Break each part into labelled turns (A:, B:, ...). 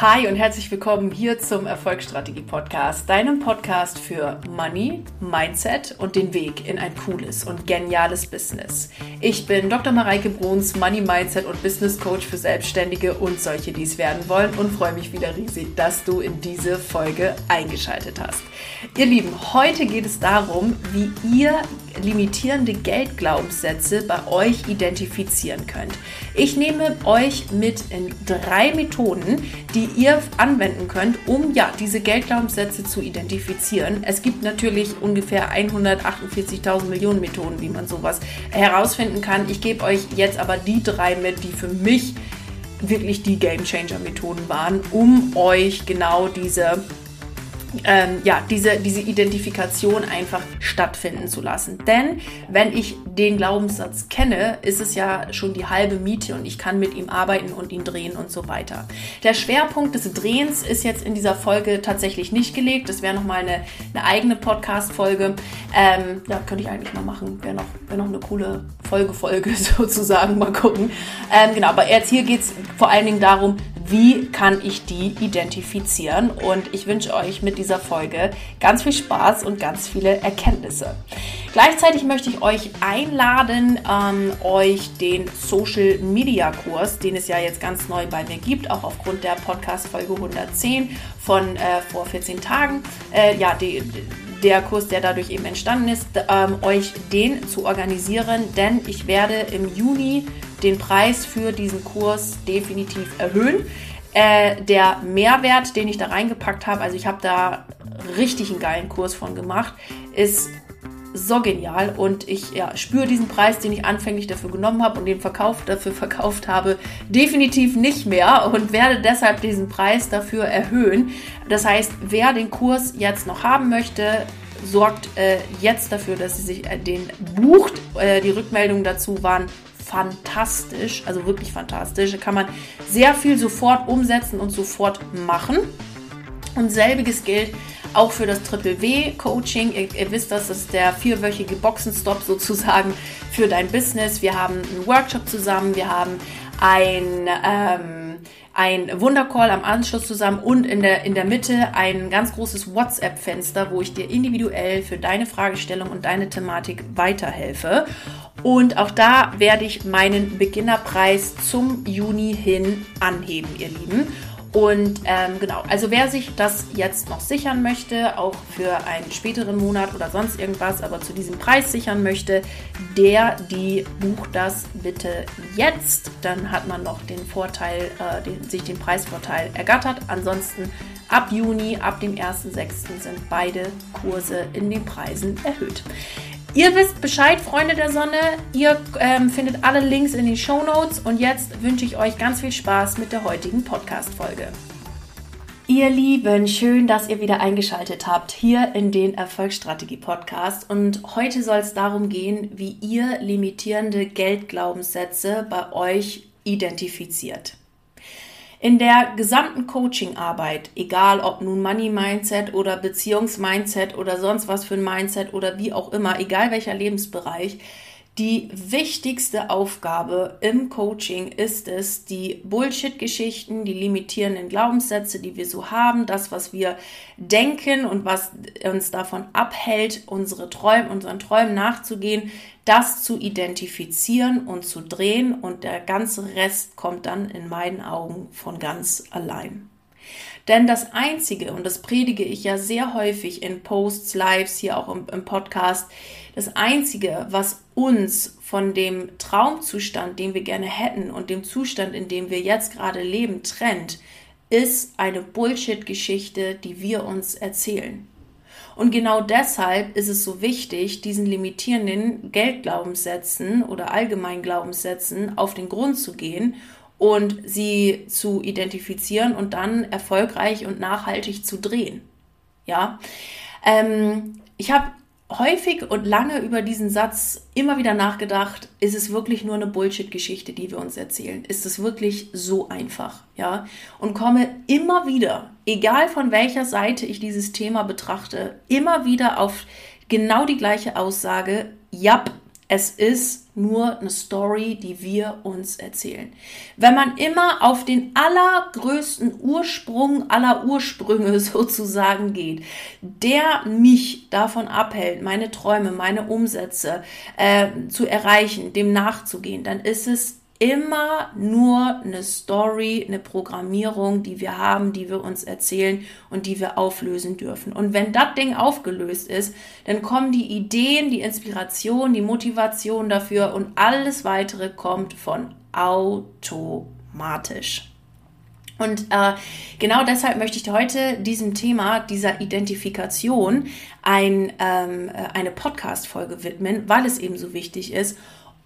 A: Hi und herzlich willkommen hier zum Erfolgsstrategie Podcast, deinem Podcast für Money, Mindset und den Weg in ein cooles und geniales Business. Ich bin Dr. Mareike Bruns, Money Mindset und Business Coach für Selbstständige und solche, die es werden wollen und freue mich wieder riesig, dass du in diese Folge eingeschaltet hast. Ihr Lieben, heute geht es darum, wie ihr limitierende Geldglaubenssätze bei euch identifizieren könnt. Ich nehme euch mit in drei Methoden, die ihr anwenden könnt, um ja diese Geldglaubenssätze zu identifizieren. Es gibt natürlich ungefähr 148.000 Millionen Methoden, wie man sowas herausfinden kann. Ich gebe euch jetzt aber die drei mit, die für mich wirklich die Game Changer Methoden waren, um euch genau diese ähm, ja, diese, diese Identifikation einfach stattfinden zu lassen. Denn wenn ich den Glaubenssatz kenne, ist es ja schon die halbe Miete und ich kann mit ihm arbeiten und ihn drehen und so weiter. Der Schwerpunkt des Drehens ist jetzt in dieser Folge tatsächlich nicht gelegt. Das wäre nochmal eine, eine eigene Podcast-Folge. Ähm, ja, könnte ich eigentlich mal machen. Wäre noch, wär noch eine coole Folge-Folge sozusagen. Mal gucken. Ähm, genau, aber jetzt hier geht es vor allen Dingen darum, wie kann ich die identifizieren? Und ich wünsche euch mit dieser Folge ganz viel Spaß und ganz viele Erkenntnisse. Gleichzeitig möchte ich euch einladen, ähm, euch den Social Media Kurs, den es ja jetzt ganz neu bei mir gibt, auch aufgrund der Podcast Folge 110 von äh, vor 14 Tagen, äh, ja, die, der Kurs, der dadurch eben entstanden ist, ähm, euch den zu organisieren, denn ich werde im Juni den Preis für diesen Kurs definitiv erhöhen. Äh, der Mehrwert, den ich da reingepackt habe, also ich habe da richtig einen geilen Kurs von gemacht, ist so genial und ich ja, spüre diesen Preis, den ich anfänglich dafür genommen habe und den Verkauf dafür verkauft habe, definitiv nicht mehr und werde deshalb diesen Preis dafür erhöhen. Das heißt, wer den Kurs jetzt noch haben möchte, sorgt äh, jetzt dafür, dass sie sich äh, den bucht. Äh, die Rückmeldungen dazu waren fantastisch, also wirklich fantastisch. Da kann man sehr viel sofort umsetzen und sofort machen. Und selbiges gilt auch für das Triple W Coaching. Ihr, ihr, wisst, das ist der vierwöchige Boxenstopp sozusagen für dein Business. Wir haben einen Workshop zusammen, wir haben ein ähm, ein Wundercall am Anschluss zusammen und in der, in der Mitte ein ganz großes WhatsApp-Fenster, wo ich dir individuell für deine Fragestellung und deine Thematik weiterhelfe. Und auch da werde ich meinen Beginnerpreis zum Juni hin anheben, ihr Lieben. Und ähm, genau, also wer sich das jetzt noch sichern möchte, auch für einen späteren Monat oder sonst irgendwas, aber zu diesem Preis sichern möchte, der, die bucht das bitte jetzt. Dann hat man noch den Vorteil, äh, den, sich den Preisvorteil ergattert. Ansonsten ab Juni, ab dem 1.6. sind beide Kurse in den Preisen erhöht. Ihr wisst Bescheid, Freunde der Sonne. Ihr ähm, findet alle Links in den Show Notes. Und jetzt wünsche ich euch ganz viel Spaß mit der heutigen Podcast-Folge. Ihr Lieben, schön, dass ihr wieder eingeschaltet habt hier in den Erfolgsstrategie Podcast. Und heute soll es darum gehen, wie ihr limitierende Geldglaubenssätze bei euch identifiziert. In der gesamten Coaching-Arbeit, egal ob nun Money-Mindset oder Beziehungs-Mindset oder sonst was für ein Mindset oder wie auch immer, egal welcher Lebensbereich, die wichtigste Aufgabe im Coaching ist es, die Bullshit-Geschichten, die limitierenden Glaubenssätze, die wir so haben, das, was wir denken und was uns davon abhält, unsere Träume, unseren Träumen nachzugehen, das zu identifizieren und zu drehen und der ganze Rest kommt dann in meinen Augen von ganz allein. Denn das Einzige, und das predige ich ja sehr häufig in Posts, Lives, hier auch im, im Podcast, das Einzige, was uns von dem Traumzustand, den wir gerne hätten und dem Zustand, in dem wir jetzt gerade leben, trennt, ist eine Bullshit-Geschichte, die wir uns erzählen. Und genau deshalb ist es so wichtig, diesen limitierenden Geldglaubenssätzen oder Allgemeinglaubenssätzen auf den Grund zu gehen und sie zu identifizieren und dann erfolgreich und nachhaltig zu drehen. Ja, ähm, ich habe häufig und lange über diesen Satz immer wieder nachgedacht, ist es wirklich nur eine Bullshit-Geschichte, die wir uns erzählen? Ist es wirklich so einfach? Ja, und komme immer wieder, egal von welcher Seite ich dieses Thema betrachte, immer wieder auf genau die gleiche Aussage, ja, Es ist nur eine Story, die wir uns erzählen. Wenn man immer auf den allergrößten Ursprung aller Ursprünge sozusagen geht, der mich davon abhält, meine Träume, meine Umsätze äh, zu erreichen, dem nachzugehen, dann ist es immer nur eine Story, eine Programmierung, die wir haben, die wir uns erzählen und die wir auflösen dürfen. Und wenn das Ding aufgelöst ist, dann kommen die Ideen, die Inspiration, die Motivation dafür und alles weitere kommt von automatisch. Und äh, genau deshalb möchte ich heute diesem Thema, dieser Identifikation, ein, ähm, äh, eine Podcast-Folge widmen, weil es eben so wichtig ist.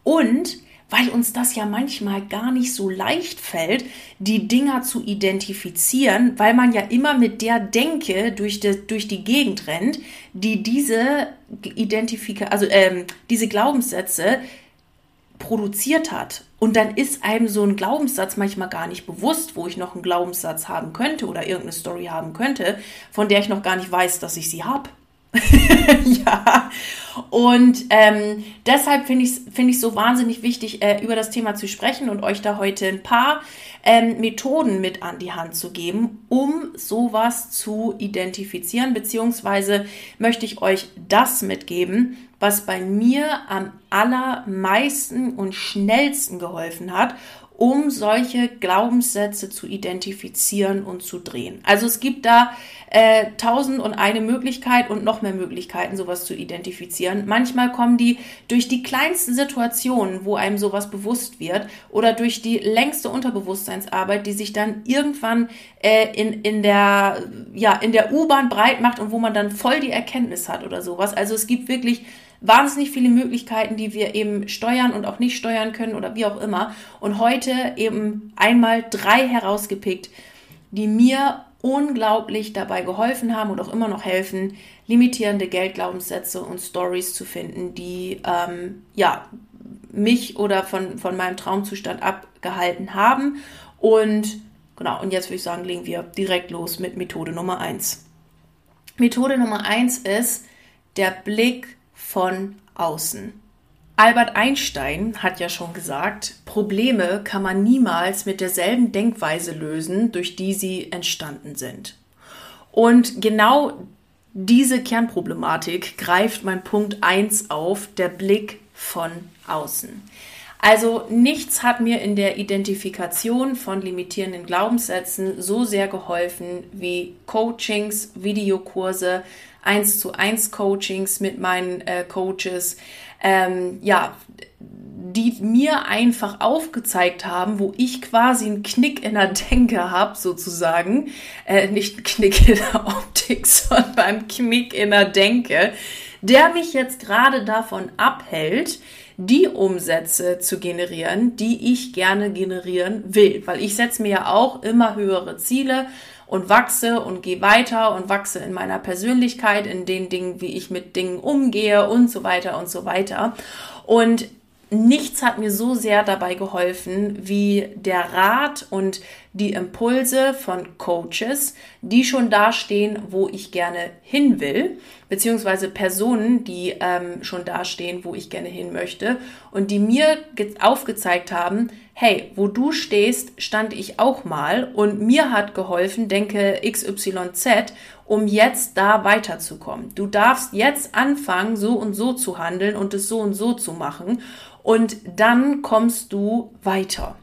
A: Und weil uns das ja manchmal gar nicht so leicht fällt, die Dinger zu identifizieren, weil man ja immer mit der Denke durch die, durch die Gegend rennt, die diese Identifika also ähm, diese Glaubenssätze produziert hat. Und dann ist einem so ein Glaubenssatz manchmal gar nicht bewusst, wo ich noch einen Glaubenssatz haben könnte oder irgendeine Story haben könnte, von der ich noch gar nicht weiß, dass ich sie habe. ja, und ähm, deshalb finde ich es find so wahnsinnig wichtig, äh, über das Thema zu sprechen und euch da heute ein paar ähm, Methoden mit an die Hand zu geben, um sowas zu identifizieren, beziehungsweise möchte ich euch das mitgeben, was bei mir am allermeisten und schnellsten geholfen hat um solche Glaubenssätze zu identifizieren und zu drehen. Also es gibt da äh, tausend und eine Möglichkeit und noch mehr Möglichkeiten, sowas zu identifizieren. Manchmal kommen die durch die kleinsten Situationen, wo einem sowas bewusst wird, oder durch die längste Unterbewusstseinsarbeit, die sich dann irgendwann äh, in, in der, ja, in der U-Bahn breit macht und wo man dann voll die Erkenntnis hat oder sowas. Also es gibt wirklich wahnsinnig viele Möglichkeiten, die wir eben steuern und auch nicht steuern können oder wie auch immer. Und heute eben einmal drei herausgepickt, die mir unglaublich dabei geholfen haben und auch immer noch helfen, limitierende Geldglaubenssätze und Stories zu finden, die ähm, ja mich oder von, von meinem Traumzustand abgehalten haben. Und genau, und jetzt würde ich sagen, legen wir direkt los mit Methode Nummer eins. Methode Nummer eins ist der Blick von außen. Albert Einstein hat ja schon gesagt, Probleme kann man niemals mit derselben Denkweise lösen, durch die sie entstanden sind. Und genau diese Kernproblematik greift mein Punkt 1 auf, der Blick von außen. Also nichts hat mir in der Identifikation von limitierenden Glaubenssätzen so sehr geholfen wie Coachings, Videokurse, eins zu eins Coachings mit meinen äh, Coaches, ähm, ja, die mir einfach aufgezeigt haben, wo ich quasi einen Knick in der Denke habe, sozusagen. Äh, nicht einen Knick in der Optik, sondern einen Knick in der Denke, der mich jetzt gerade davon abhält, die Umsätze zu generieren, die ich gerne generieren will. Weil ich setze mir ja auch immer höhere Ziele und wachse und gehe weiter und wachse in meiner Persönlichkeit, in den Dingen, wie ich mit Dingen umgehe und so weiter und so weiter. Und nichts hat mir so sehr dabei geholfen wie der Rat und die Impulse von Coaches, die schon dastehen, wo ich gerne hin will, beziehungsweise Personen, die ähm, schon dastehen, wo ich gerne hin möchte und die mir aufgezeigt haben, hey, wo du stehst, stand ich auch mal und mir hat geholfen, denke XYZ, um jetzt da weiterzukommen. Du darfst jetzt anfangen, so und so zu handeln und es so und so zu machen und dann kommst du weiter.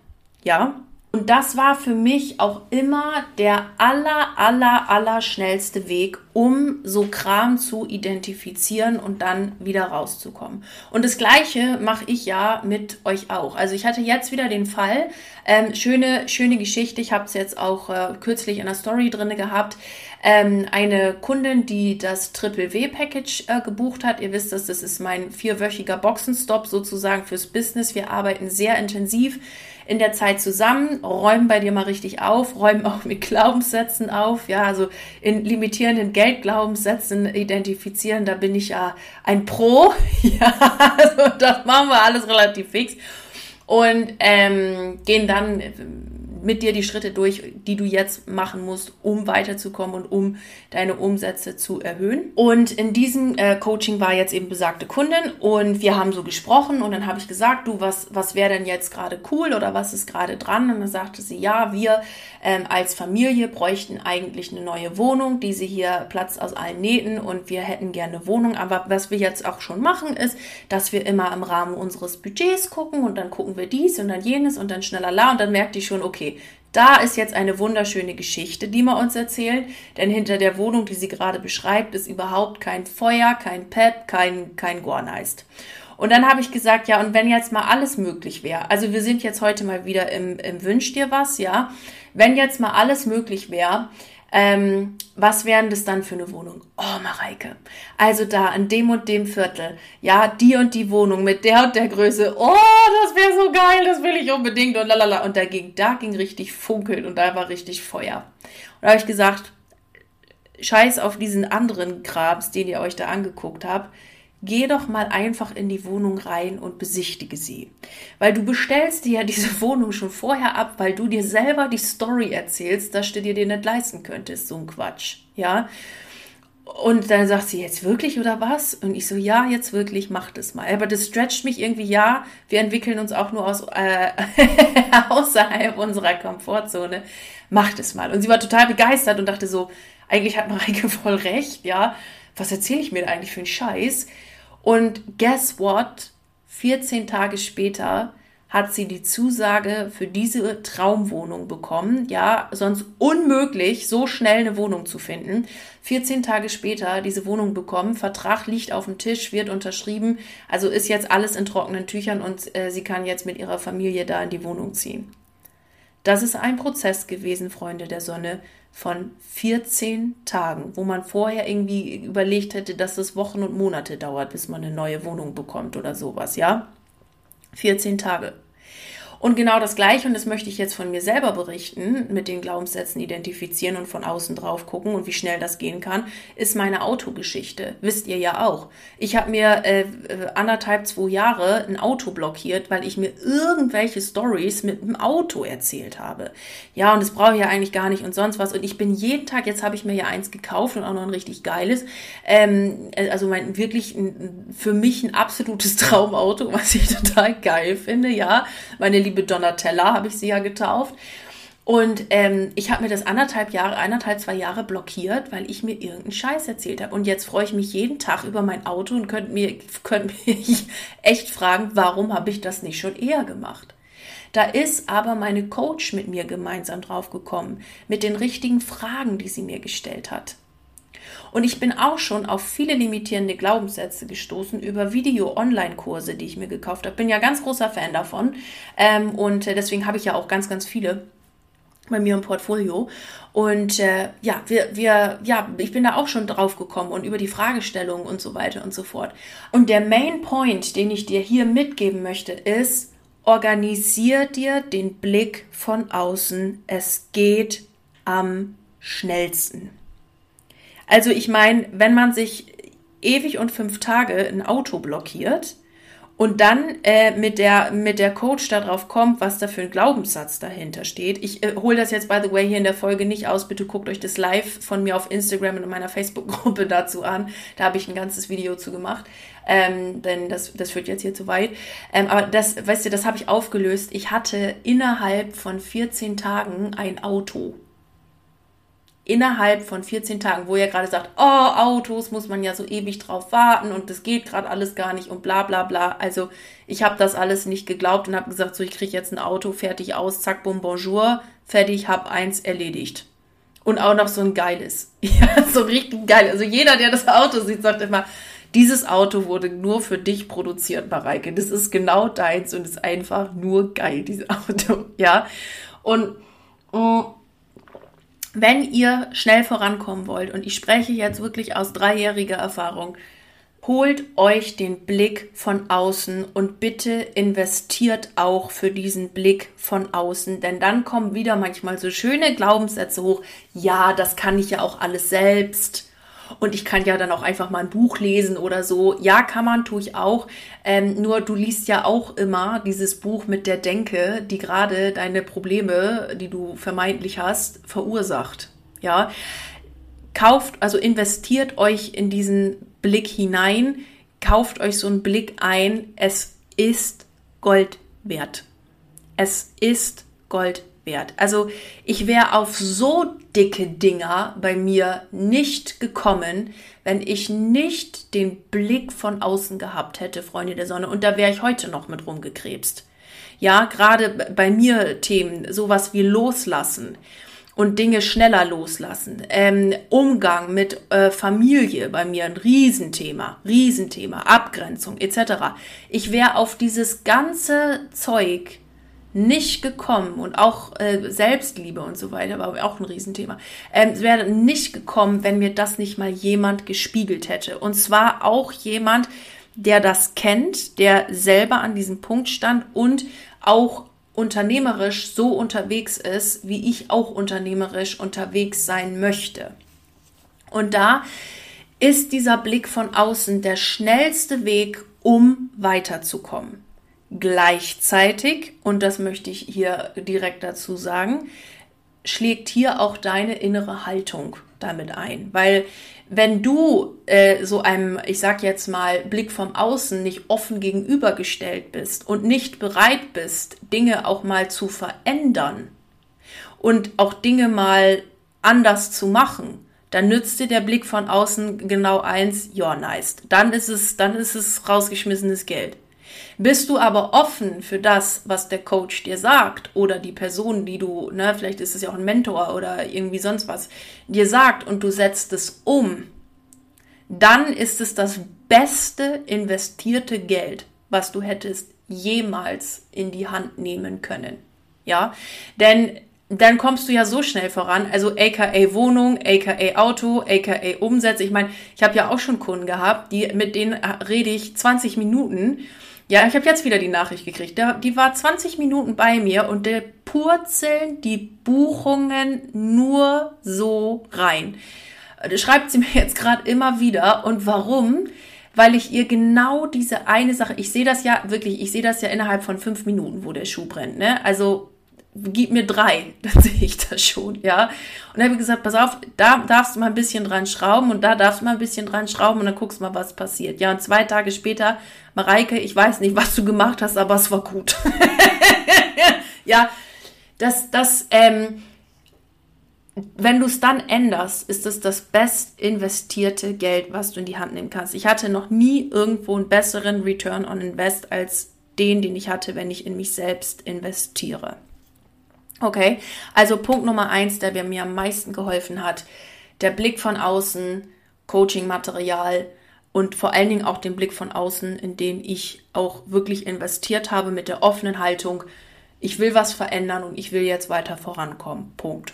A: Ja? Und das war für mich auch immer der aller, aller, aller schnellste Weg, um so Kram zu identifizieren und dann wieder rauszukommen. Und das Gleiche mache ich ja mit euch auch. Also ich hatte jetzt wieder den Fall, ähm, schöne, schöne Geschichte. Ich habe es jetzt auch äh, kürzlich in der Story drinne gehabt. Ähm, eine Kundin, die das Triple W Package äh, gebucht hat. Ihr wisst das, das ist mein vierwöchiger Boxenstopp sozusagen fürs Business. Wir arbeiten sehr intensiv in der Zeit zusammen, räumen bei dir mal richtig auf, räumen auch mit Glaubenssätzen auf, ja, also in limitierenden Geldglaubenssätzen identifizieren, da bin ich ja ein Pro, ja, also das machen wir alles relativ fix und ähm, gehen dann mit dir die Schritte durch, die du jetzt machen musst, um weiterzukommen und um deine Umsätze zu erhöhen. Und in diesem äh, Coaching war jetzt eben besagte Kundin und wir haben so gesprochen und dann habe ich gesagt, du, was, was wäre denn jetzt gerade cool oder was ist gerade dran? Und dann sagte sie, ja, wir ähm, als Familie bräuchten eigentlich eine neue Wohnung, diese hier platzt aus allen Nähten und wir hätten gerne eine Wohnung. Aber was wir jetzt auch schon machen, ist, dass wir immer im Rahmen unseres Budgets gucken und dann gucken wir dies und dann jenes und dann schneller la und dann merkt die schon, okay, da ist jetzt eine wunderschöne Geschichte, die man uns erzählt, denn hinter der Wohnung, die sie gerade beschreibt, ist überhaupt kein Feuer, kein Pep, kein, kein Gorneist. Und dann habe ich gesagt, ja, und wenn jetzt mal alles möglich wäre, also wir sind jetzt heute mal wieder im, im Wünsch dir was, ja, wenn jetzt mal alles möglich wäre, ähm, was wären das dann für eine Wohnung? Oh, Mareike. Also da in dem und dem Viertel. Ja, die und die Wohnung mit der und der Größe. Oh, das wäre so geil, das will ich unbedingt und lalala. Und da ging, da ging richtig funkeln und da war richtig Feuer. Und da habe ich gesagt, scheiß auf diesen anderen Krabs, den ihr euch da angeguckt habt. Geh doch mal einfach in die Wohnung rein und besichtige sie. Weil du bestellst dir ja diese Wohnung schon vorher ab, weil du dir selber die Story erzählst, dass du dir den nicht leisten könntest. So ein Quatsch. Ja. Und dann sagt sie, jetzt wirklich oder was? Und ich so, ja, jetzt wirklich, mach das mal. Aber das stretcht mich irgendwie, ja, wir entwickeln uns auch nur aus, äh, außerhalb unserer Komfortzone. Mach das mal. Und sie war total begeistert und dachte so, eigentlich hat Mareike voll recht, ja. Was erzähle ich mir eigentlich für einen Scheiß? Und guess what? 14 Tage später hat sie die Zusage für diese Traumwohnung bekommen. Ja, sonst unmöglich, so schnell eine Wohnung zu finden. 14 Tage später diese Wohnung bekommen. Vertrag liegt auf dem Tisch, wird unterschrieben. Also ist jetzt alles in trockenen Tüchern und äh, sie kann jetzt mit ihrer Familie da in die Wohnung ziehen. Das ist ein Prozess gewesen, Freunde der Sonne, von 14 Tagen, wo man vorher irgendwie überlegt hätte, dass es Wochen und Monate dauert, bis man eine neue Wohnung bekommt oder sowas, ja? 14 Tage. Und genau das Gleiche, und das möchte ich jetzt von mir selber berichten, mit den Glaubenssätzen identifizieren und von außen drauf gucken und wie schnell das gehen kann, ist meine Autogeschichte. Wisst ihr ja auch. Ich habe mir äh, anderthalb, zwei Jahre ein Auto blockiert, weil ich mir irgendwelche Stories mit dem Auto erzählt habe. Ja, und das brauche ich ja eigentlich gar nicht und sonst was. Und ich bin jeden Tag, jetzt habe ich mir ja eins gekauft und auch noch ein richtig geiles. Ähm, also mein wirklich ein, für mich ein absolutes Traumauto, was ich total geil finde, ja. Meine liebe Donatella, habe ich sie ja getauft. Und ähm, ich habe mir das anderthalb Jahre, eineinhalb, zwei Jahre blockiert, weil ich mir irgendeinen Scheiß erzählt habe. Und jetzt freue ich mich jeden Tag über mein Auto und könnt mir, könnt mich echt fragen, warum habe ich das nicht schon eher gemacht? Da ist aber meine Coach mit mir gemeinsam draufgekommen, mit den richtigen Fragen, die sie mir gestellt hat. Und ich bin auch schon auf viele limitierende Glaubenssätze gestoßen über Video-Online-Kurse, die ich mir gekauft habe. Bin ja ganz großer Fan davon. Ähm, und äh, deswegen habe ich ja auch ganz, ganz viele bei mir im Portfolio. Und äh, ja, wir, wir, ja, ich bin da auch schon drauf gekommen und über die Fragestellungen und so weiter und so fort. Und der Main Point, den ich dir hier mitgeben möchte, ist, organisier dir den Blick von außen. Es geht am schnellsten. Also ich meine, wenn man sich ewig und fünf Tage ein Auto blockiert und dann äh, mit, der, mit der Coach darauf kommt, was da für ein Glaubenssatz dahinter steht. Ich äh, hole das jetzt, by the way, hier in der Folge nicht aus. Bitte guckt euch das live von mir auf Instagram und in meiner Facebook-Gruppe dazu an. Da habe ich ein ganzes Video zu gemacht. Ähm, denn das, das führt jetzt hier zu weit. Ähm, aber das, weißt du, das habe ich aufgelöst. Ich hatte innerhalb von 14 Tagen ein Auto innerhalb von 14 Tagen, wo ihr gerade sagt, oh, Autos muss man ja so ewig drauf warten und das geht gerade alles gar nicht und bla bla bla. Also ich habe das alles nicht geglaubt und habe gesagt, so ich kriege jetzt ein Auto, fertig aus, zack, bum, bonjour, fertig, hab eins erledigt. Und auch noch so ein geiles. Ja, so richtig geil. Also jeder, der das Auto sieht, sagt immer, dieses Auto wurde nur für dich produziert, Mareike. Das ist genau deins und ist einfach nur geil, dieses Auto. Ja. Und mm, wenn ihr schnell vorankommen wollt, und ich spreche jetzt wirklich aus dreijähriger Erfahrung, holt euch den Blick von außen und bitte investiert auch für diesen Blick von außen, denn dann kommen wieder manchmal so schöne Glaubenssätze hoch. Ja, das kann ich ja auch alles selbst. Und ich kann ja dann auch einfach mal ein Buch lesen oder so. Ja, kann man, tue ich auch. Ähm, nur du liest ja auch immer dieses Buch mit der Denke, die gerade deine Probleme, die du vermeintlich hast, verursacht. Ja, kauft, also investiert euch in diesen Blick hinein, kauft euch so einen Blick ein. Es ist Gold wert. Es ist Gold wert. Also ich wäre auf so dicke Dinger bei mir nicht gekommen, wenn ich nicht den Blick von außen gehabt hätte, Freunde der Sonne. Und da wäre ich heute noch mit rumgekrebst. Ja, gerade bei mir Themen, sowas wie loslassen und Dinge schneller loslassen. Ähm, Umgang mit äh, Familie bei mir ein Riesenthema, Riesenthema, Abgrenzung etc. Ich wäre auf dieses ganze Zeug nicht gekommen und auch äh, Selbstliebe und so weiter war auch ein Riesenthema. Ähm, es wäre nicht gekommen, wenn mir das nicht mal jemand gespiegelt hätte. Und zwar auch jemand, der das kennt, der selber an diesem Punkt stand und auch unternehmerisch so unterwegs ist, wie ich auch unternehmerisch unterwegs sein möchte. Und da ist dieser Blick von außen der schnellste Weg, um weiterzukommen. Gleichzeitig, und das möchte ich hier direkt dazu sagen, schlägt hier auch deine innere Haltung damit ein. Weil wenn du äh, so einem, ich sag jetzt mal, Blick vom Außen nicht offen gegenübergestellt bist und nicht bereit bist, Dinge auch mal zu verändern und auch Dinge mal anders zu machen, dann nützt dir der Blick von außen genau eins, ja, nice. Dann ist es, dann ist es rausgeschmissenes Geld. Bist du aber offen für das, was der Coach dir sagt oder die Person, die du, ne, vielleicht ist es ja auch ein Mentor oder irgendwie sonst was, dir sagt und du setzt es um, dann ist es das beste investierte Geld, was du hättest jemals in die Hand nehmen können. Ja, denn dann kommst du ja so schnell voran. Also aka Wohnung, aka Auto, aka Umsätze. Ich meine, ich habe ja auch schon Kunden gehabt, die mit denen rede ich 20 Minuten ja, ich habe jetzt wieder die Nachricht gekriegt. die war 20 Minuten bei mir und der purzeln die Buchungen nur so rein. Das äh, schreibt sie mir jetzt gerade immer wieder. Und warum? Weil ich ihr genau diese eine Sache, ich sehe das ja wirklich, ich sehe das ja innerhalb von fünf Minuten, wo der Schuh brennt. Ne? Also gib mir drei, dann sehe ich das schon, ja. Und dann habe ich gesagt, pass auf, da darfst du mal ein bisschen dran schrauben und da darfst du mal ein bisschen dran schrauben und dann guckst du mal, was passiert. Ja, und zwei Tage später, Mareike, ich weiß nicht, was du gemacht hast, aber es war gut. ja, das, das, ähm, wenn du es dann änderst, ist es das best investierte Geld, was du in die Hand nehmen kannst. Ich hatte noch nie irgendwo einen besseren Return on Invest als den, den ich hatte, wenn ich in mich selbst investiere. Okay, also Punkt Nummer eins, der mir am meisten geholfen hat, der Blick von außen, Coaching-Material und vor allen Dingen auch den Blick von außen, in den ich auch wirklich investiert habe mit der offenen Haltung, ich will was verändern und ich will jetzt weiter vorankommen. Punkt.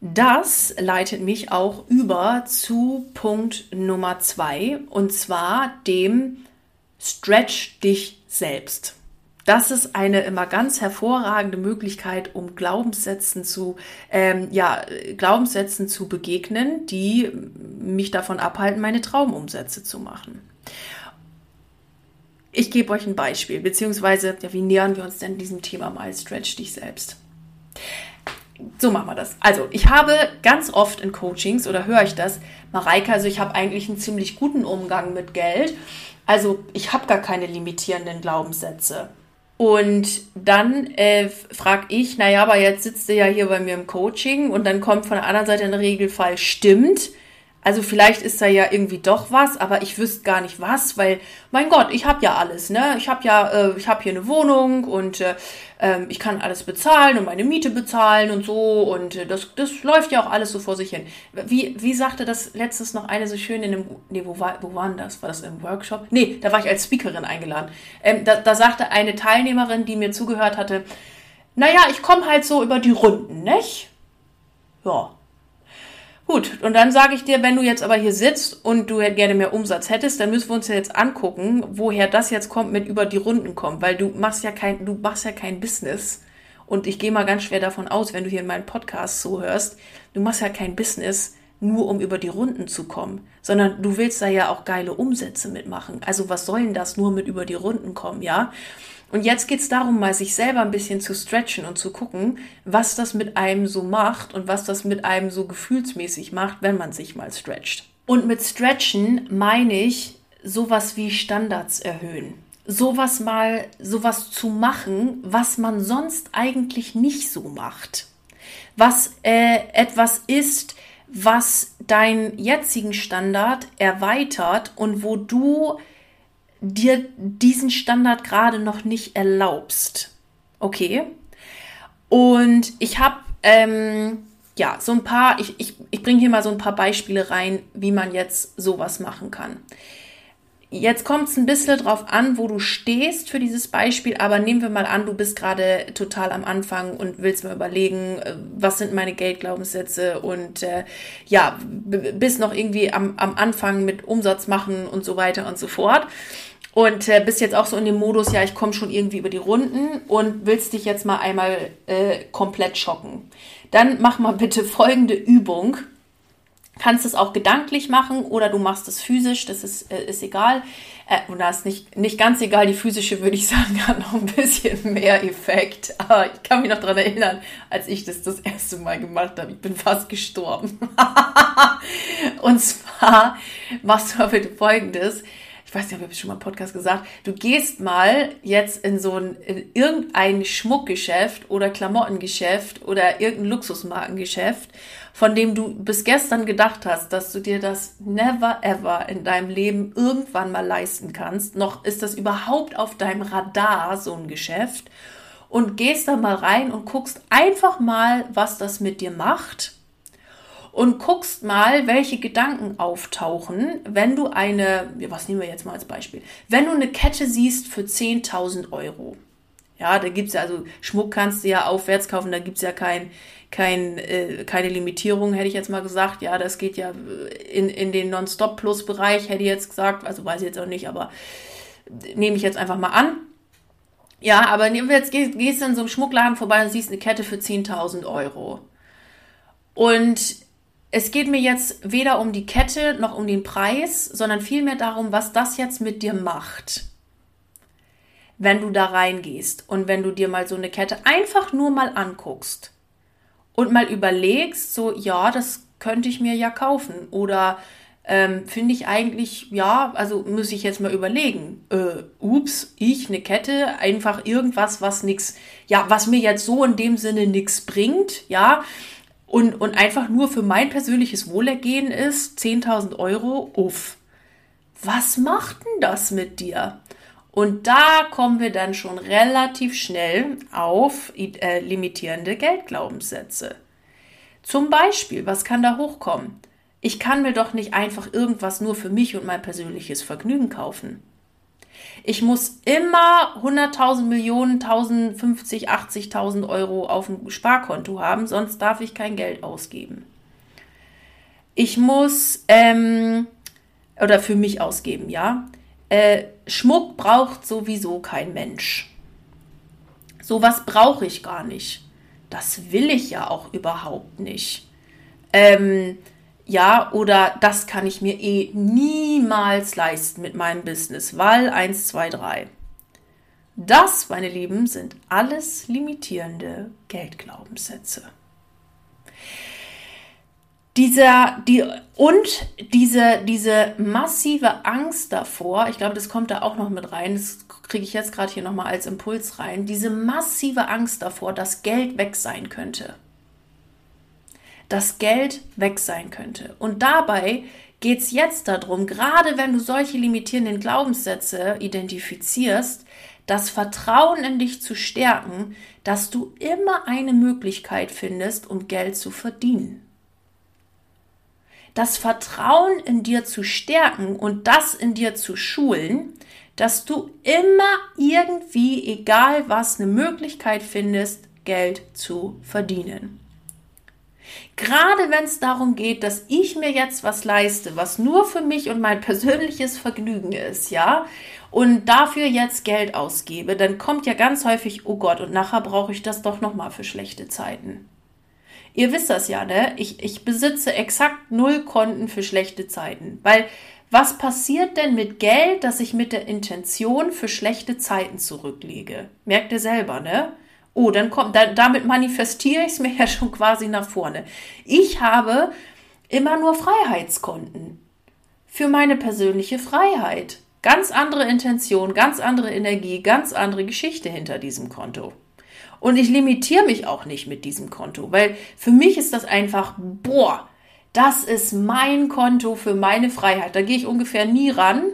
A: Das leitet mich auch über zu Punkt Nummer zwei und zwar dem Stretch dich selbst. Das ist eine immer ganz hervorragende Möglichkeit, um Glaubenssätzen zu, ähm, ja, Glaubenssätzen zu begegnen, die mich davon abhalten, meine Traumumsätze zu machen. Ich gebe euch ein Beispiel, beziehungsweise, ja, wie nähern wir uns denn diesem Thema mal? Stretch dich selbst. So machen wir das. Also, ich habe ganz oft in Coachings oder höre ich das, Mareike, also ich habe eigentlich einen ziemlich guten Umgang mit Geld. Also, ich habe gar keine limitierenden Glaubenssätze. Und dann äh, frage ich, naja, aber jetzt sitzt du ja hier bei mir im Coaching und dann kommt von der anderen Seite ein Regelfall, stimmt. Also vielleicht ist da ja irgendwie doch was, aber ich wüsste gar nicht was, weil mein Gott, ich habe ja alles, ne? Ich habe ja, äh, ich habe hier eine Wohnung und äh, ähm, ich kann alles bezahlen und meine Miete bezahlen und so und äh, das, das läuft ja auch alles so vor sich hin. Wie, wie sagte das letztes noch eine so schön in einem, nee, wo war, wo war denn das? War das im Workshop? Nee, da war ich als Speakerin eingeladen. Ähm, da, da sagte eine Teilnehmerin, die mir zugehört hatte, naja, ich komme halt so über die Runden, nicht? Ja, Gut, und dann sage ich dir, wenn du jetzt aber hier sitzt und du gerne mehr Umsatz hättest, dann müssen wir uns ja jetzt angucken, woher das jetzt kommt mit über die Runden kommen, weil du machst ja kein, du machst ja kein Business. Und ich gehe mal ganz schwer davon aus, wenn du hier in meinen Podcast so hörst, du machst ja kein Business nur um über die Runden zu kommen, sondern du willst da ja auch geile Umsätze mitmachen. Also was soll denn das nur mit über die Runden kommen, ja? Und jetzt geht es darum, mal sich selber ein bisschen zu stretchen und zu gucken, was das mit einem so macht und was das mit einem so gefühlsmäßig macht, wenn man sich mal stretcht. Und mit Stretchen meine ich sowas wie Standards erhöhen. Sowas mal, sowas zu machen, was man sonst eigentlich nicht so macht. Was äh, etwas ist, was deinen jetzigen Standard erweitert und wo du dir diesen Standard gerade noch nicht erlaubst. Okay? Und ich habe ähm, ja so ein paar, ich, ich, ich bringe hier mal so ein paar Beispiele rein, wie man jetzt sowas machen kann. Jetzt kommt es ein bisschen drauf an, wo du stehst für dieses Beispiel, aber nehmen wir mal an, du bist gerade total am Anfang und willst mal überlegen, äh, was sind meine Geldglaubenssätze und äh, ja, bist noch irgendwie am, am Anfang mit Umsatz machen und so weiter und so fort und äh, bist jetzt auch so in dem Modus, ja, ich komme schon irgendwie über die Runden und willst dich jetzt mal einmal äh, komplett schocken. Dann mach mal bitte folgende Übung. Kannst es auch gedanklich machen oder du machst es physisch, das ist, äh, ist egal. Äh, und da ist nicht, nicht ganz egal, die physische würde ich sagen, hat noch ein bisschen mehr Effekt. Aber ich kann mich noch daran erinnern, als ich das das erste Mal gemacht habe. Ich bin fast gestorben. und zwar machst du bitte folgendes ich weiß nicht, habe ich schon mal im Podcast gesagt, du gehst mal jetzt in so ein, in irgendein Schmuckgeschäft oder Klamottengeschäft oder irgendein Luxusmarkengeschäft, von dem du bis gestern gedacht hast, dass du dir das never ever in deinem Leben irgendwann mal leisten kannst. Noch ist das überhaupt auf deinem Radar, so ein Geschäft. Und gehst da mal rein und guckst einfach mal, was das mit dir macht und guckst mal, welche Gedanken auftauchen, wenn du eine, was nehmen wir jetzt mal als Beispiel, wenn du eine Kette siehst für 10.000 Euro. Ja, da gibt es ja, also Schmuck kannst du ja aufwärts kaufen, da gibt es ja kein, kein, äh, keine Limitierung, hätte ich jetzt mal gesagt. Ja, das geht ja in, in den Non-Stop-Plus-Bereich, hätte ich jetzt gesagt. Also weiß ich jetzt auch nicht, aber nehme ich jetzt einfach mal an. Ja, aber jetzt gehst, gehst du in so einem Schmuckladen vorbei und siehst eine Kette für 10.000 Euro. Und es geht mir jetzt weder um die Kette noch um den Preis, sondern vielmehr darum, was das jetzt mit dir macht. Wenn du da reingehst und wenn du dir mal so eine Kette einfach nur mal anguckst und mal überlegst, so, ja, das könnte ich mir ja kaufen oder ähm, finde ich eigentlich, ja, also muss ich jetzt mal überlegen, äh, ups, ich eine Kette, einfach irgendwas, was nix, ja, was mir jetzt so in dem Sinne nichts bringt, ja, und, und einfach nur für mein persönliches Wohlergehen ist 10.000 Euro, uff. Was macht denn das mit dir? Und da kommen wir dann schon relativ schnell auf äh, limitierende Geldglaubenssätze. Zum Beispiel, was kann da hochkommen? Ich kann mir doch nicht einfach irgendwas nur für mich und mein persönliches Vergnügen kaufen. Ich muss immer 100.000 Millionen, 1050, 80.000 Euro auf dem Sparkonto haben, sonst darf ich kein Geld ausgeben. Ich muss, ähm, oder für mich ausgeben, ja. Äh, Schmuck braucht sowieso kein Mensch. Sowas brauche ich gar nicht. Das will ich ja auch überhaupt nicht. Ähm, ja, oder das kann ich mir eh niemals leisten mit meinem Business, weil 1, 2, 3. Das, meine Lieben, sind alles limitierende Geldglaubenssätze. Dieser, die, und diese, diese massive Angst davor, ich glaube, das kommt da auch noch mit rein, das kriege ich jetzt gerade hier nochmal als Impuls rein, diese massive Angst davor, dass Geld weg sein könnte das Geld weg sein könnte. Und dabei geht es jetzt darum, gerade wenn du solche limitierenden Glaubenssätze identifizierst, das Vertrauen in dich zu stärken, dass du immer eine Möglichkeit findest, um Geld zu verdienen. Das Vertrauen in dir zu stärken und das in dir zu schulen, dass du immer irgendwie, egal was, eine Möglichkeit findest, Geld zu verdienen. Gerade wenn es darum geht, dass ich mir jetzt was leiste, was nur für mich und mein persönliches Vergnügen ist, ja, und dafür jetzt Geld ausgebe, dann kommt ja ganz häufig, oh Gott, und nachher brauche ich das doch nochmal für schlechte Zeiten. Ihr wisst das ja, ne? Ich, ich besitze exakt null Konten für schlechte Zeiten. Weil was passiert denn mit Geld, das ich mit der Intention für schlechte Zeiten zurücklege? Merkt ihr selber, ne? Oh, dann kommt, da, damit manifestiere ich es mir ja schon quasi nach vorne. Ich habe immer nur Freiheitskonten für meine persönliche Freiheit. Ganz andere Intention, ganz andere Energie, ganz andere Geschichte hinter diesem Konto. Und ich limitiere mich auch nicht mit diesem Konto, weil für mich ist das einfach, boah, das ist mein Konto für meine Freiheit. Da gehe ich ungefähr nie ran.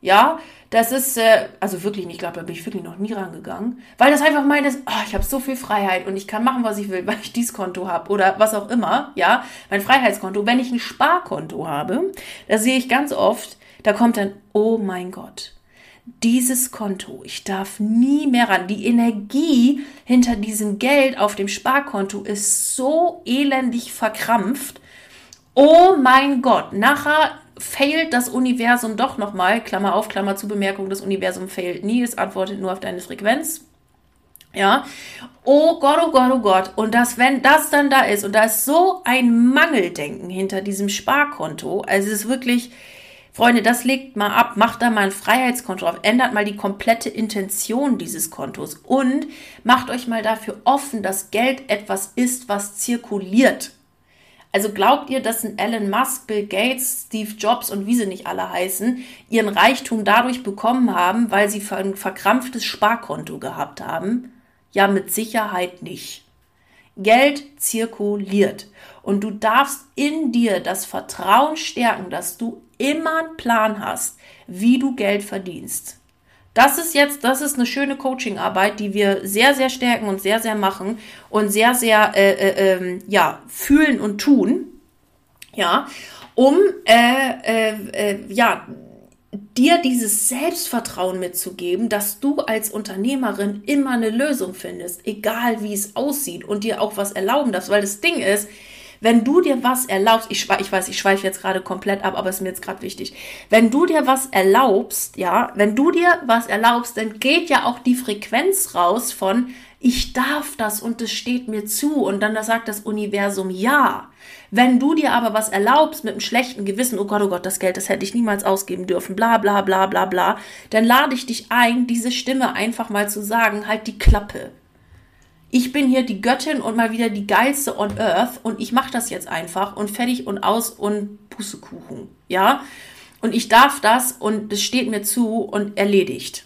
A: Ja, das ist, äh, also wirklich nicht, ich glaube, da bin ich wirklich noch nie rangegangen, weil das einfach meint, oh, ich habe so viel Freiheit und ich kann machen, was ich will, weil ich dieses Konto habe oder was auch immer, ja, mein Freiheitskonto. Wenn ich ein Sparkonto habe, da sehe ich ganz oft, da kommt dann, oh mein Gott, dieses Konto, ich darf nie mehr ran. Die Energie hinter diesem Geld auf dem Sparkonto ist so elendig verkrampft. Oh mein Gott, nachher failt das Universum doch nochmal, Klammer auf, Klammer zu Bemerkung, das Universum failt nie, es antwortet nur auf deine Frequenz. Ja, oh Gott, oh Gott, oh Gott. Und das, wenn das dann da ist und da ist so ein Mangeldenken hinter diesem Sparkonto, also es ist wirklich, Freunde, das legt mal ab, macht da mal ein Freiheitskonto auf, ändert mal die komplette Intention dieses Kontos und macht euch mal dafür offen, dass Geld etwas ist, was zirkuliert. Also glaubt ihr, dass ein Elon Musk, Bill Gates, Steve Jobs und wie sie nicht alle heißen, ihren Reichtum dadurch bekommen haben, weil sie ein verkrampftes Sparkonto gehabt haben? Ja, mit Sicherheit nicht. Geld zirkuliert. Und du darfst in dir das Vertrauen stärken, dass du immer einen Plan hast, wie du Geld verdienst. Das ist jetzt, das ist eine schöne Coachingarbeit, die wir sehr, sehr stärken und sehr, sehr machen und sehr, sehr, äh, äh, ähm, ja, fühlen und tun. Ja, um, äh, äh, äh, ja, dir dieses Selbstvertrauen mitzugeben, dass du als Unternehmerin immer eine Lösung findest, egal wie es aussieht und dir auch was erlauben darfst, weil das Ding ist, wenn du dir was erlaubst, ich, ich weiß, ich schweife jetzt gerade komplett ab, aber es ist mir jetzt gerade wichtig. Wenn du dir was erlaubst, ja, wenn du dir was erlaubst, dann geht ja auch die Frequenz raus von ich darf das und es steht mir zu und dann sagt das Universum ja. Wenn du dir aber was erlaubst mit einem schlechten Gewissen, oh Gott, oh Gott, das Geld, das hätte ich niemals ausgeben dürfen, bla bla bla bla bla, dann lade ich dich ein, diese Stimme einfach mal zu sagen, halt die Klappe ich bin hier die Göttin und mal wieder die geilste on Earth und ich mache das jetzt einfach und fertig und aus und Pussekuchen, ja? Und ich darf das und es steht mir zu und erledigt.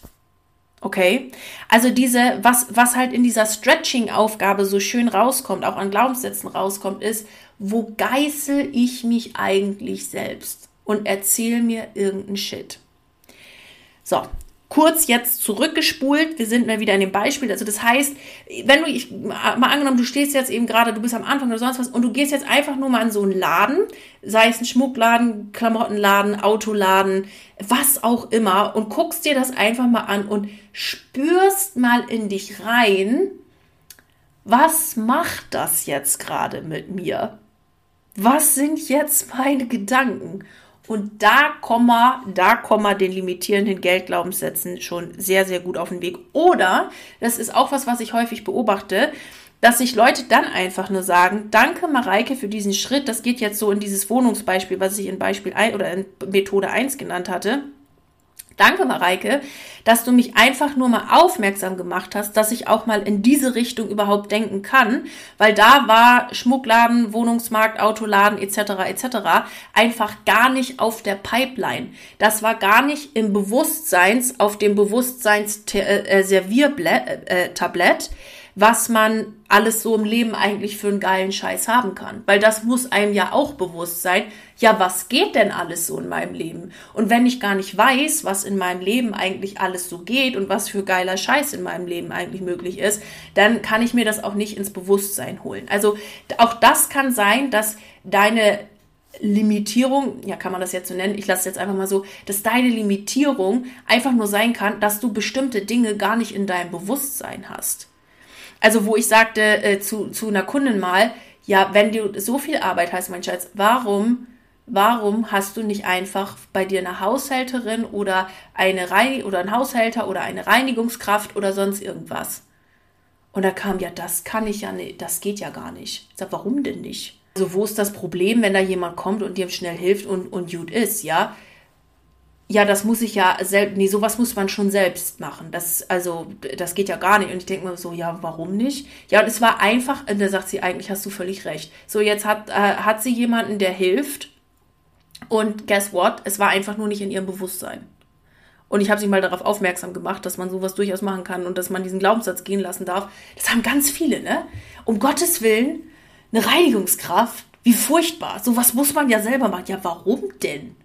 A: Okay? Also diese, was, was halt in dieser Stretching-Aufgabe so schön rauskommt, auch an Glaubenssätzen rauskommt, ist, wo geißel ich mich eigentlich selbst und erzähl mir irgendeinen Shit. So, kurz jetzt zurückgespult. Wir sind mal wieder in dem Beispiel. Also das heißt, wenn du, ich, mal angenommen, du stehst jetzt eben gerade, du bist am Anfang oder sonst was und du gehst jetzt einfach nur mal in so einen Laden, sei es ein Schmuckladen, Klamottenladen, Autoladen, was auch immer und guckst dir das einfach mal an und spürst mal in dich rein, was macht das jetzt gerade mit mir? Was sind jetzt meine Gedanken? Und da kommen wir, da kommen wir den limitierenden Geldglaubenssätzen schon sehr, sehr gut auf den Weg. Oder, das ist auch was, was ich häufig beobachte, dass sich Leute dann einfach nur sagen, danke Mareike für diesen Schritt. Das geht jetzt so in dieses Wohnungsbeispiel, was ich in Beispiel 1 oder in Methode 1 genannt hatte. Danke, Mareike, dass du mich einfach nur mal aufmerksam gemacht hast, dass ich auch mal in diese Richtung überhaupt denken kann, weil da war Schmuckladen, Wohnungsmarkt, Autoladen etc. etc. einfach gar nicht auf der Pipeline. Das war gar nicht im Bewusstseins, auf dem Bewusstseins-Serviertablett. Äh, äh, was man alles so im Leben eigentlich für einen geilen Scheiß haben kann. Weil das muss einem ja auch bewusst sein. Ja, was geht denn alles so in meinem Leben? Und wenn ich gar nicht weiß, was in meinem Leben eigentlich alles so geht und was für geiler Scheiß in meinem Leben eigentlich möglich ist, dann kann ich mir das auch nicht ins Bewusstsein holen. Also auch das kann sein, dass deine Limitierung, ja, kann man das jetzt so nennen, ich lasse es jetzt einfach mal so, dass deine Limitierung einfach nur sein kann, dass du bestimmte Dinge gar nicht in deinem Bewusstsein hast. Also wo ich sagte äh, zu, zu einer Kundin mal, ja, wenn du so viel Arbeit hast, mein Schatz, warum, warum hast du nicht einfach bei dir eine Haushälterin oder eine Rein oder ein Haushälter oder eine Reinigungskraft oder sonst irgendwas? Und da kam, ja, das kann ich ja nicht, das geht ja gar nicht. Ich sag, warum denn nicht? Also, wo ist das Problem, wenn da jemand kommt und dir schnell hilft und, und gut ist, ja? Ja, das muss ich ja selbst, nee, sowas muss man schon selbst machen. Das, also, das geht ja gar nicht. Und ich denke mir so, ja, warum nicht? Ja, und es war einfach, und da sagt sie, eigentlich hast du völlig recht. So, jetzt hat, äh, hat sie jemanden, der hilft. Und guess what? Es war einfach nur nicht in ihrem Bewusstsein. Und ich habe sie mal darauf aufmerksam gemacht, dass man sowas durchaus machen kann und dass man diesen Glaubenssatz gehen lassen darf. Das haben ganz viele, ne? Um Gottes Willen, eine Reinigungskraft, wie furchtbar. Sowas muss man ja selber machen. Ja, warum denn?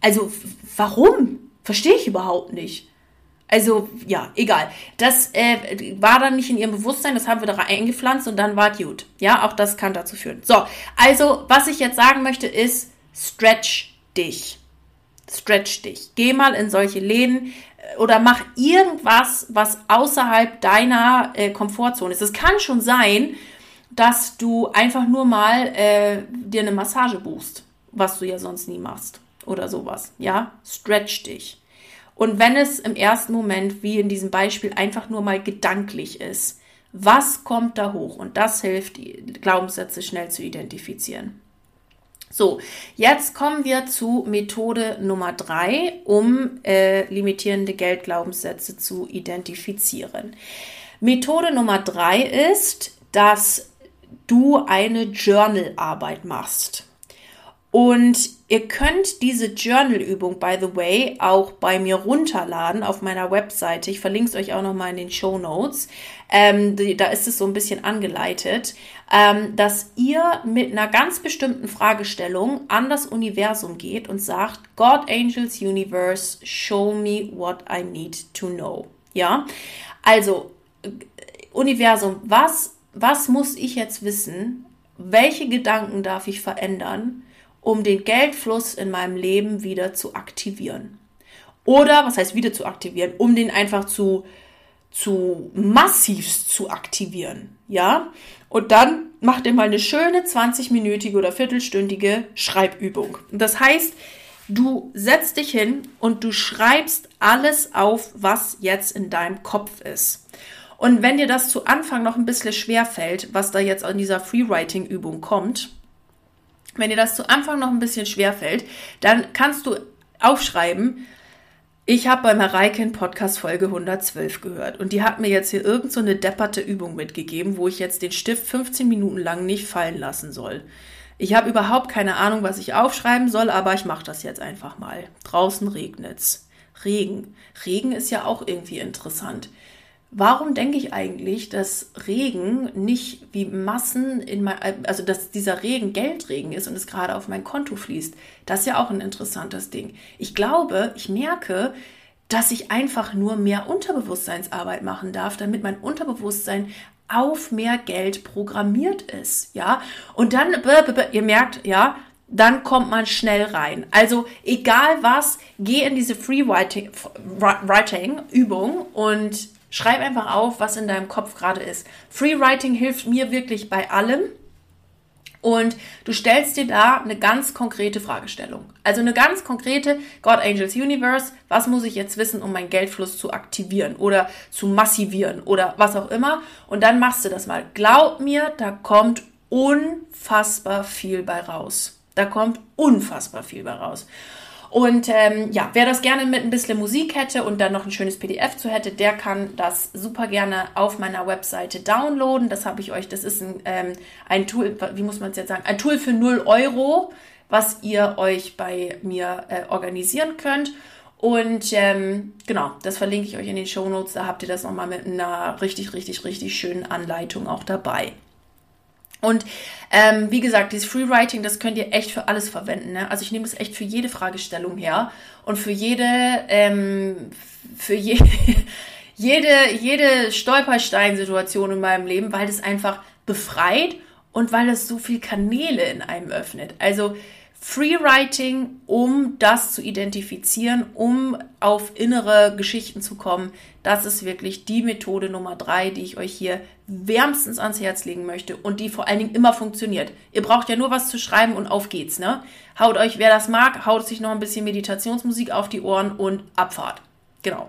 A: Also, warum? Verstehe ich überhaupt nicht. Also, ja, egal. Das äh, war dann nicht in ihrem Bewusstsein, das haben wir da eingepflanzt und dann war gut. Ja, auch das kann dazu führen. So, also, was ich jetzt sagen möchte, ist, stretch dich stretch dich. Geh mal in solche Läden äh, oder mach irgendwas, was außerhalb deiner äh, Komfortzone ist. Es kann schon sein, dass du einfach nur mal äh, dir eine Massage buchst, was du ja sonst nie machst oder sowas. Ja, stretch dich. Und wenn es im ersten Moment, wie in diesem Beispiel, einfach nur mal gedanklich ist, was kommt da hoch? Und das hilft, die Glaubenssätze schnell zu identifizieren. So, jetzt kommen wir zu Methode Nummer drei, um äh, limitierende Geldglaubenssätze zu identifizieren. Methode Nummer drei ist, dass du eine Journalarbeit machst. Und ihr könnt diese Journal-Übung, by the way, auch bei mir runterladen auf meiner Webseite. Ich verlinke es euch auch nochmal in den Show Notes. Ähm, da ist es so ein bisschen angeleitet, ähm, dass ihr mit einer ganz bestimmten Fragestellung an das Universum geht und sagt, God, Angels, Universe, show me what I need to know. Ja, also Universum, was, was muss ich jetzt wissen? Welche Gedanken darf ich verändern? Um den Geldfluss in meinem Leben wieder zu aktivieren. Oder, was heißt wieder zu aktivieren? Um den einfach zu, zu massivst zu aktivieren. Ja? Und dann macht ihr mal eine schöne 20-minütige oder viertelstündige Schreibübung. Das heißt, du setzt dich hin und du schreibst alles auf, was jetzt in deinem Kopf ist. Und wenn dir das zu Anfang noch ein bisschen schwer fällt, was da jetzt an dieser Freewriting-Übung kommt, wenn dir das zu Anfang noch ein bisschen schwer fällt, dann kannst du aufschreiben, ich habe bei Mareike in Podcast Folge 112 gehört und die hat mir jetzt hier irgend so eine depperte Übung mitgegeben, wo ich jetzt den Stift 15 Minuten lang nicht fallen lassen soll. Ich habe überhaupt keine Ahnung, was ich aufschreiben soll, aber ich mache das jetzt einfach mal. Draußen regnet's. Regen. Regen ist ja auch irgendwie interessant. Warum denke ich eigentlich, dass Regen nicht wie Massen in mein, also dass dieser Regen Geldregen ist und es gerade auf mein Konto fließt? Das ist ja auch ein interessantes Ding. Ich glaube, ich merke, dass ich einfach nur mehr Unterbewusstseinsarbeit machen darf, damit mein Unterbewusstsein auf mehr Geld programmiert ist, ja? Und dann, ihr merkt, ja, dann kommt man schnell rein. Also egal was, geh in diese Free Writing, Writing Übung und Schreib einfach auf, was in deinem Kopf gerade ist. Freewriting hilft mir wirklich bei allem. Und du stellst dir da eine ganz konkrete Fragestellung. Also eine ganz konkrete God Angels Universe. Was muss ich jetzt wissen, um meinen Geldfluss zu aktivieren oder zu massivieren oder was auch immer? Und dann machst du das mal. Glaub mir, da kommt unfassbar viel bei raus. Da kommt unfassbar viel bei raus. Und ähm, ja, wer das gerne mit ein bisschen Musik hätte und dann noch ein schönes PDF zu hätte, der kann das super gerne auf meiner Webseite downloaden. Das habe ich euch, das ist ein, ähm, ein Tool, wie muss man es jetzt sagen, ein Tool für 0 Euro, was ihr euch bei mir äh, organisieren könnt. Und ähm, genau, das verlinke ich euch in den Show Notes. Da habt ihr das nochmal mit einer richtig, richtig, richtig schönen Anleitung auch dabei. Und ähm, wie gesagt, dieses Freewriting, das könnt ihr echt für alles verwenden. Ne? Also ich nehme es echt für jede Fragestellung her und für jede, ähm, für je, jede, jede Stolpersteinsituation in meinem Leben, weil das einfach befreit und weil es so viel Kanäle in einem öffnet. Also Freewriting, um das zu identifizieren, um auf innere Geschichten zu kommen, das ist wirklich die Methode Nummer drei, die ich euch hier wärmstens ans Herz legen möchte und die vor allen Dingen immer funktioniert. Ihr braucht ja nur was zu schreiben und auf geht's, ne? Haut euch, wer das mag, haut sich noch ein bisschen Meditationsmusik auf die Ohren und Abfahrt. Genau.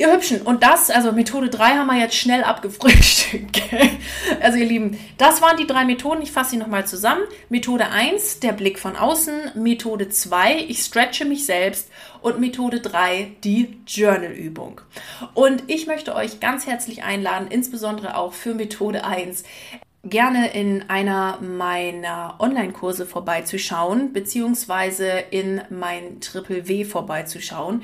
A: Ihr Hübschen, und das, also Methode 3 haben wir jetzt schnell abgefrühstückt. also ihr Lieben, das waren die drei Methoden. Ich fasse sie nochmal zusammen. Methode 1, der Blick von außen. Methode 2, ich stretche mich selbst. Und Methode 3, die Journal-Übung. Und ich möchte euch ganz herzlich einladen, insbesondere auch für Methode 1, gerne in einer meiner Online-Kurse vorbeizuschauen, beziehungsweise in mein Triple W vorbeizuschauen.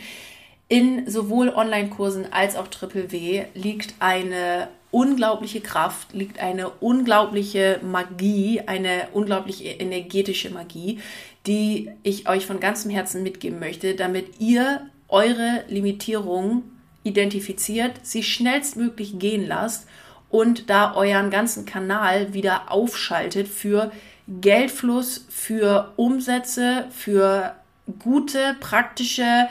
A: In sowohl Online-Kursen als auch Triple W liegt eine unglaubliche Kraft, liegt eine unglaubliche Magie, eine unglaubliche energetische Magie, die ich euch von ganzem Herzen mitgeben möchte, damit ihr eure Limitierung identifiziert, sie schnellstmöglich gehen lasst und da euren ganzen Kanal wieder aufschaltet für Geldfluss, für Umsätze, für gute, praktische,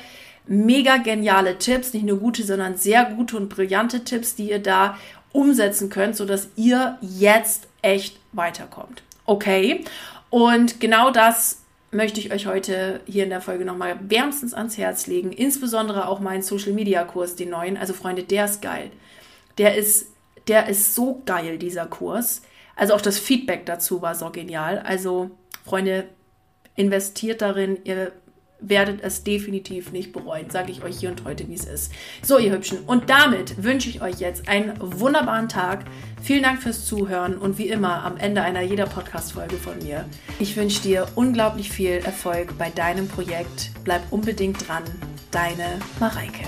A: mega geniale Tipps, nicht nur gute, sondern sehr gute und brillante Tipps, die ihr da umsetzen könnt, sodass ihr jetzt echt weiterkommt. Okay? Und genau das möchte ich euch heute hier in der Folge nochmal wärmstens ans Herz legen. Insbesondere auch meinen Social Media Kurs, den neuen. Also Freunde, der ist geil. Der ist der ist so geil, dieser Kurs. Also auch das Feedback dazu war so genial. Also, Freunde, investiert darin. Ihr werdet es definitiv nicht bereuen, sage ich euch hier und heute, wie es ist. So, ihr Hübschen. Und damit wünsche ich euch jetzt einen wunderbaren Tag. Vielen Dank fürs Zuhören und wie immer am Ende einer jeder Podcast-Folge von mir. Ich wünsche dir unglaublich viel Erfolg bei deinem Projekt. Bleib unbedingt dran. Deine Mareike.